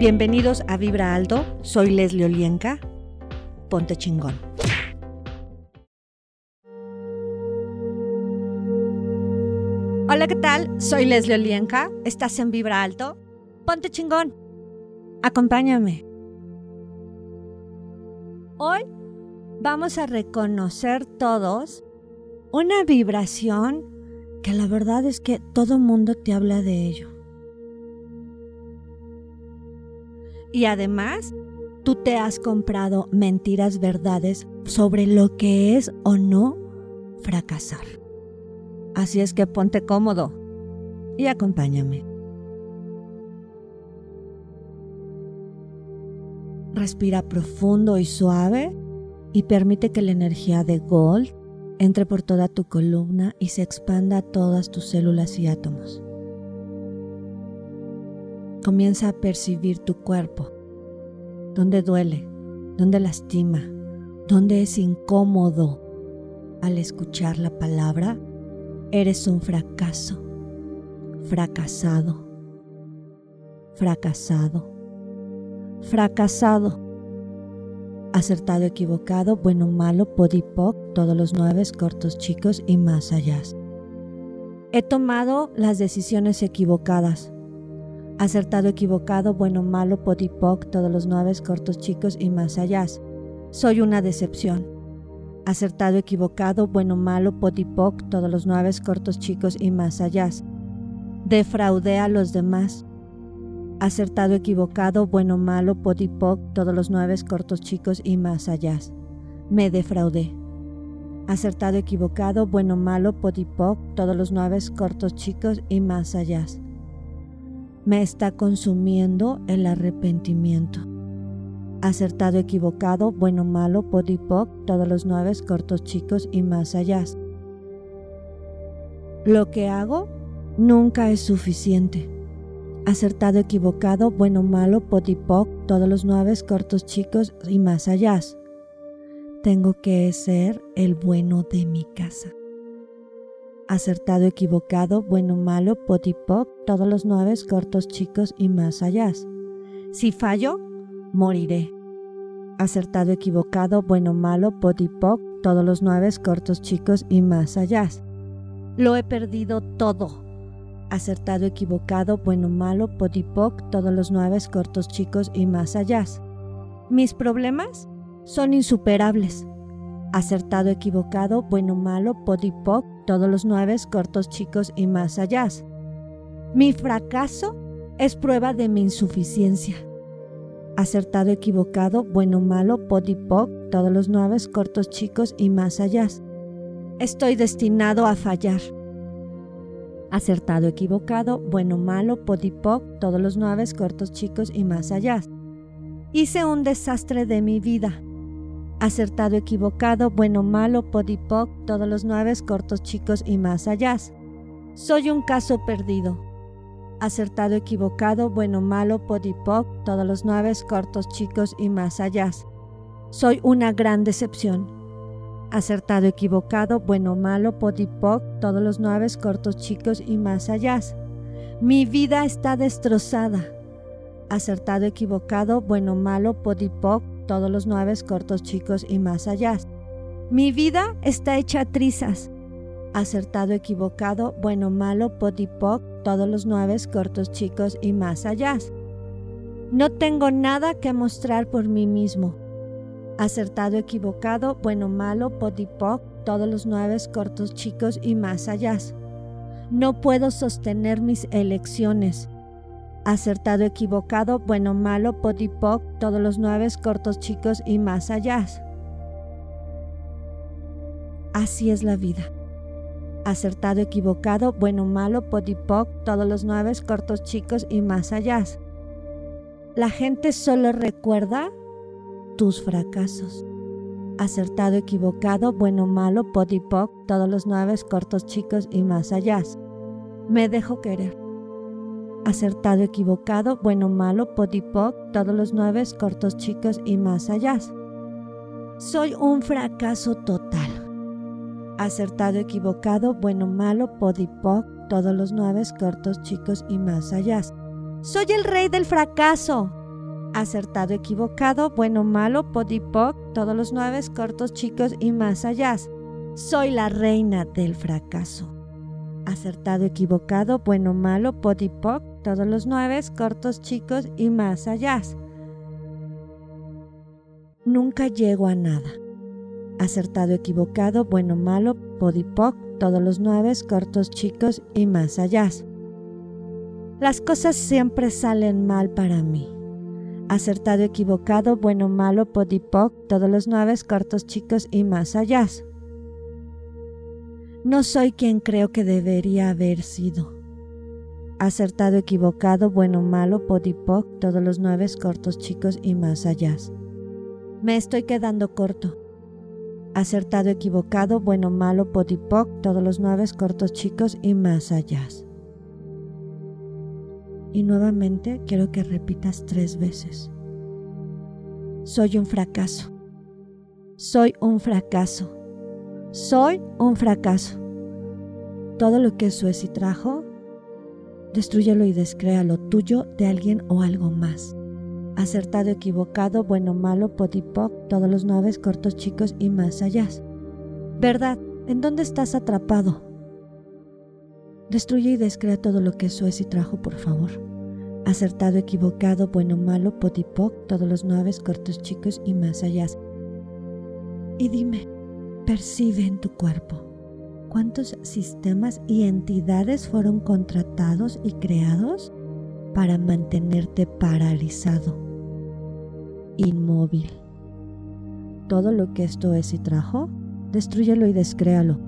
Bienvenidos a Vibra Alto, soy Leslie Olienka. Ponte chingón. Hola, ¿qué tal? Soy Leslie Olienka. Estás en Vibra Alto. Ponte chingón. Acompáñame. Hoy vamos a reconocer todos una vibración que la verdad es que todo mundo te habla de ello. Y además, tú te has comprado mentiras verdades sobre lo que es o no fracasar. Así es que ponte cómodo y acompáñame. Respira profundo y suave y permite que la energía de Gold entre por toda tu columna y se expanda a todas tus células y átomos. Comienza a percibir tu cuerpo, dónde duele, dónde lastima, dónde es incómodo. Al escuchar la palabra, eres un fracaso, fracasado, fracasado, fracasado, acertado, equivocado, bueno, malo, podipoc, todos los nueve cortos, chicos y más allá. He tomado las decisiones equivocadas acertado, equivocado, bueno, malo, podipoc, todos los nueve cortos chicos y más allá. Soy una decepción. Acertado, equivocado, bueno, malo, podipoc, todos los nueve cortos chicos y más allá. Defraudé a los demás. Acertado, equivocado, bueno, malo, podipoc, todos los nueve cortos chicos y más allá. Me defraudé. Acertado, equivocado, bueno, malo, podipoc, todos los nueve cortos chicos y más allá me está consumiendo el arrepentimiento. Acertado, equivocado, bueno, malo, podipoc, todos los nueve cortos chicos y más allá. Lo que hago nunca es suficiente. Acertado, equivocado, bueno, malo, podipoc, todos los nueve cortos chicos y más allá. Tengo que ser el bueno de mi casa acertado, equivocado, bueno, malo, potipoc, todos los nueve cortos, chicos y más allá. Si fallo, moriré. Acertado, equivocado, bueno, malo, potipoc, todos los nueve cortos, chicos y más allá. Lo he perdido todo. Acertado, equivocado, bueno, malo, potipoc, todos los nueve cortos, chicos y más allá. Mis problemas son insuperables acertado, equivocado, bueno, malo, podipoc, todos los nueve, cortos, chicos y más allá. Mi fracaso es prueba de mi insuficiencia. Acertado, equivocado, bueno, malo, podipoc, todos los nueve, cortos, chicos y más allá. Estoy destinado a fallar. Acertado, equivocado, bueno, malo, podipoc, todos los nueve, cortos, chicos y más allá. Hice un desastre de mi vida acertado, equivocado, bueno, malo, podipoc, todos los nueve, cortos, chicos y más allá. Soy un caso perdido. Acertado, equivocado, bueno, malo, podipoc, todos los nueve, cortos, chicos y más allá. Soy una gran decepción. Acertado, equivocado, bueno, malo, podipoc, todos los nueve, cortos, chicos y más allá. Mi vida está destrozada. Acertado, equivocado, bueno, malo, podipoc, todos los nueve cortos chicos y más allá. Mi vida está hecha trizas. Acertado, equivocado, bueno, malo, podipoc, todos los nueve cortos chicos y más allá. No tengo nada que mostrar por mí mismo. Acertado, equivocado, bueno, malo, podipoc, todos los nueve cortos chicos y más allá. No puedo sostener mis elecciones acertado, equivocado, bueno, malo, podipoc, todos los nueve, cortos, chicos y más allá. Así es la vida. Acertado, equivocado, bueno, malo, podipoc, todos los nueve, cortos, chicos y más allá. La gente solo recuerda tus fracasos. Acertado, equivocado, bueno, malo, podipoc, todos los nueve, cortos, chicos y más allá. Me dejo querer acertado, equivocado, bueno, malo, podipoc, todos los nueve, cortos, chicos y más allá. Soy un fracaso total. Acertado, equivocado, bueno, malo, podipoc, todos los nueve, cortos, chicos y más allá. Soy el rey del fracaso. Acertado, equivocado, bueno, malo, podipoc, todos los nueve, cortos, chicos y más allá. Soy la reina del fracaso. Acertado, equivocado, bueno, malo, podipoc, todos los nueve, cortos, chicos y más allá. Nunca llego a nada. Acertado, equivocado, bueno, malo, podipoc, todos los nueve, cortos, chicos y más allá. Las cosas siempre salen mal para mí. Acertado, equivocado, bueno, malo, podipoc, todos los nueve, cortos, chicos y más allá. No soy quien creo que debería haber sido. Acertado, equivocado, bueno, malo, podipoc, todos los nueve, cortos, chicos y más allá. Me estoy quedando corto. Acertado, equivocado, bueno, malo, podipoc, todos los nueve, cortos, chicos y más allá. Y nuevamente quiero que repitas tres veces. Soy un fracaso. Soy un fracaso. Soy un fracaso. Todo lo que Suezi trajo, destruyelo y descréalo tuyo de alguien o algo más. Acertado, equivocado, bueno, malo, podipoc, todos los nueve, cortos, chicos y más allá. ¿Verdad? ¿En dónde estás atrapado? Destruye y descrea todo lo que Suezi trajo, por favor. Acertado, equivocado, bueno, malo, podipoc, todos los nueve, cortos, chicos y más allá. Y dime, percibe en tu cuerpo cuántos sistemas y entidades fueron contratados y creados para mantenerte paralizado, inmóvil. Todo lo que esto es y trajo, destruyelo y descréalo.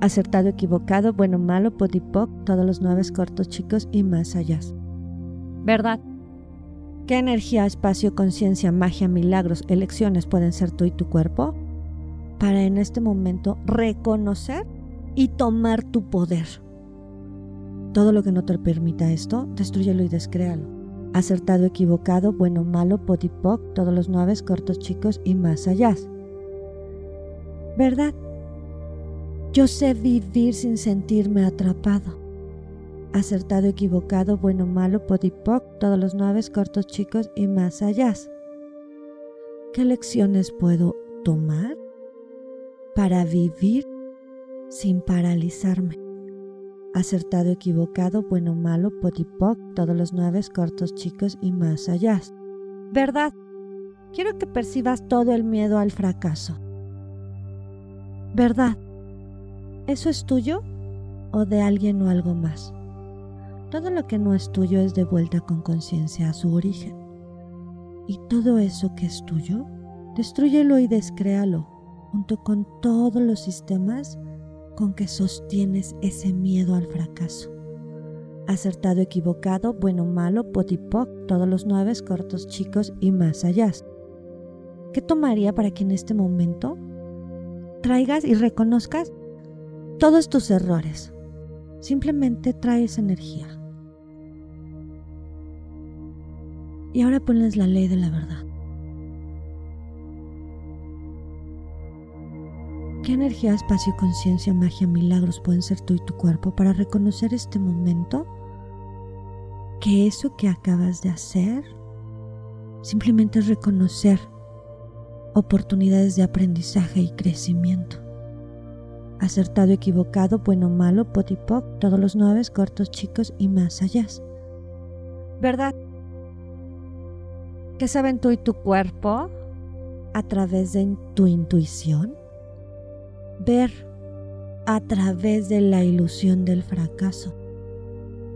Acertado, equivocado, bueno, malo, podipoc, todos los nueve cortos, chicos y más allá. ¿Verdad? ¿Qué energía, espacio, conciencia, magia, milagros, elecciones pueden ser tú y tu cuerpo? para en este momento reconocer y tomar tu poder. Todo lo que no te permita esto, destruyelo y descréalo. Acertado, equivocado, bueno, malo, podipoc, todos los nueve, cortos, chicos y más allá. ¿Verdad? Yo sé vivir sin sentirme atrapado. Acertado, equivocado, bueno, malo, podipoc, todos los nueve, cortos, chicos y más allá. ¿Qué lecciones puedo tomar? para vivir sin paralizarme. Acertado, equivocado, bueno, malo, potipoc, todos los nueve cortos, chicos y más allá. ¿Verdad? Quiero que percibas todo el miedo al fracaso. ¿Verdad? ¿Eso es tuyo o de alguien o algo más? Todo lo que no es tuyo es de vuelta con conciencia a su origen. Y todo eso que es tuyo, destruyelo y descréalo junto con todos los sistemas con que sostienes ese miedo al fracaso. Acertado, equivocado, bueno, malo, potipoc, todos los nueve, cortos, chicos y más allá. ¿Qué tomaría para que en este momento traigas y reconozcas todos tus errores? Simplemente traes energía. Y ahora pones la ley de la verdad. ¿Qué energía, espacio, conciencia, magia, milagros pueden ser tú y tu cuerpo para reconocer este momento? Que eso que acabas de hacer simplemente es reconocer oportunidades de aprendizaje y crecimiento. Acertado, equivocado, bueno, malo, potipoc, todos los nueve, cortos, chicos y más allá. ¿Verdad? ¿Qué saben tú y tu cuerpo a través de tu intuición? Ver a través de la ilusión del fracaso.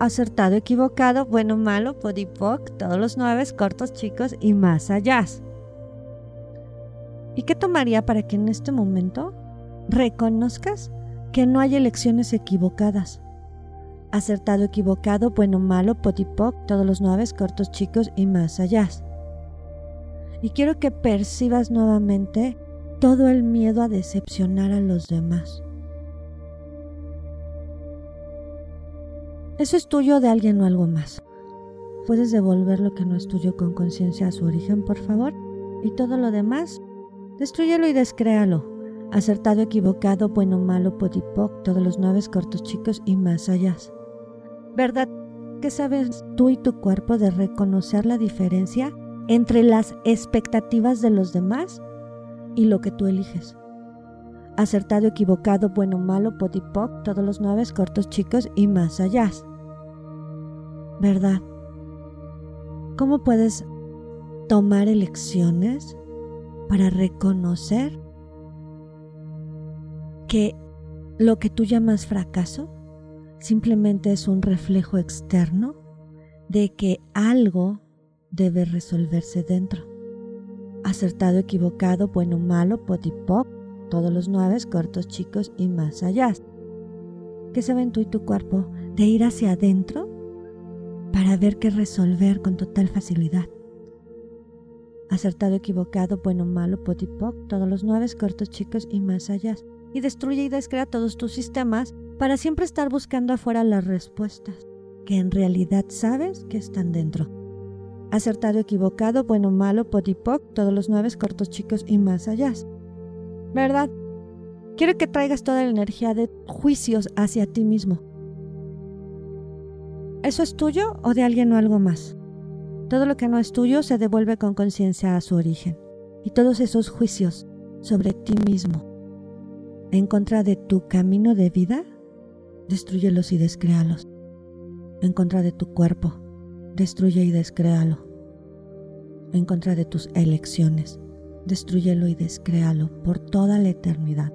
Acertado, equivocado, bueno, malo, podipoc, todos los nueve, cortos, chicos y más allá. ¿Y qué tomaría para que en este momento reconozcas que no hay elecciones equivocadas? Acertado, equivocado, bueno, malo, podipoc, todos los nueve, cortos, chicos y más allá. Y quiero que percibas nuevamente todo el miedo a decepcionar a los demás. Eso es tuyo de alguien o algo más. Puedes devolver lo que no es tuyo con conciencia a su origen, por favor. Y todo lo demás, destruyelo y descréalo. Acertado, equivocado, bueno, malo, podipoc, todos los nueve cortos chicos y más allá. ¿Verdad que sabes tú y tu cuerpo de reconocer la diferencia entre las expectativas de los demás y lo que tú eliges. Acertado, equivocado, bueno, malo, potipoc, todos los nueve, cortos, chicos y más allá. ¿Verdad? ¿Cómo puedes tomar elecciones para reconocer que lo que tú llamas fracaso simplemente es un reflejo externo de que algo debe resolverse dentro. Acertado, equivocado, bueno, malo, potipoc, todos los nueve, cortos, chicos y más allá. ¿Qué se en tú y tu cuerpo? De ir hacia adentro para ver qué resolver con total facilidad. Acertado, equivocado, bueno, malo, potipoc, todos los nueve, cortos, chicos y más allá. Y destruye y descrea todos tus sistemas para siempre estar buscando afuera las respuestas, que en realidad sabes que están dentro. Acertado, equivocado, bueno, malo, potipoc, todos los nueve, cortos, chicos y más allá. ¿Verdad? Quiero que traigas toda la energía de juicios hacia ti mismo ¿Eso es tuyo o de alguien o algo más? Todo lo que no es tuyo se devuelve con conciencia a su origen. Y todos esos juicios sobre ti mismo en contra de tu camino de vida, destruyelos y descréalos. En contra de tu cuerpo, destruye y descréalo. En contra de tus elecciones, destruyelo y descréalo por toda la eternidad.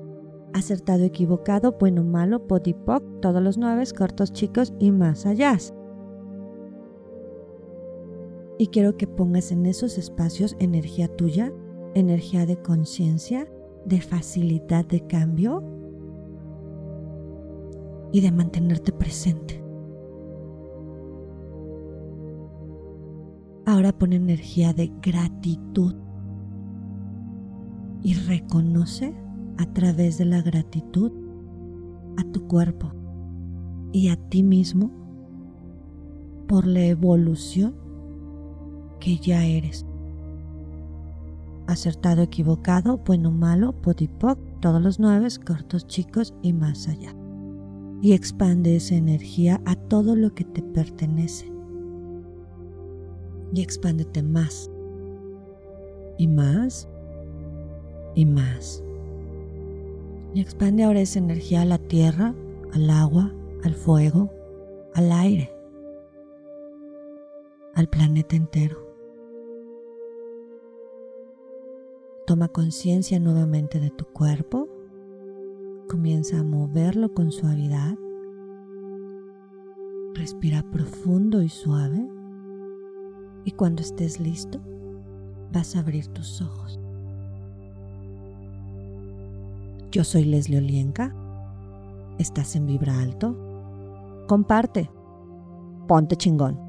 Acertado, equivocado, bueno, malo, podipoc, todos los nueve, cortos, chicos y más allá. Y quiero que pongas en esos espacios energía tuya, energía de conciencia, de facilidad de cambio y de mantenerte presente. Ahora pon energía de gratitud y reconoce a través de la gratitud a tu cuerpo y a ti mismo por la evolución que ya eres. Acertado, equivocado, bueno, malo, podipoc, todos los nueve, cortos, chicos y más allá. Y expande esa energía a todo lo que te pertenece. Y expándete más. Y más. Y más. Y expande ahora esa energía a la tierra, al agua, al fuego, al aire, al planeta entero. Toma conciencia nuevamente de tu cuerpo. Comienza a moverlo con suavidad. Respira profundo y suave. Y cuando estés listo, vas a abrir tus ojos. Yo soy Leslie Olienka. Estás en Vibra Alto. Comparte. Ponte chingón.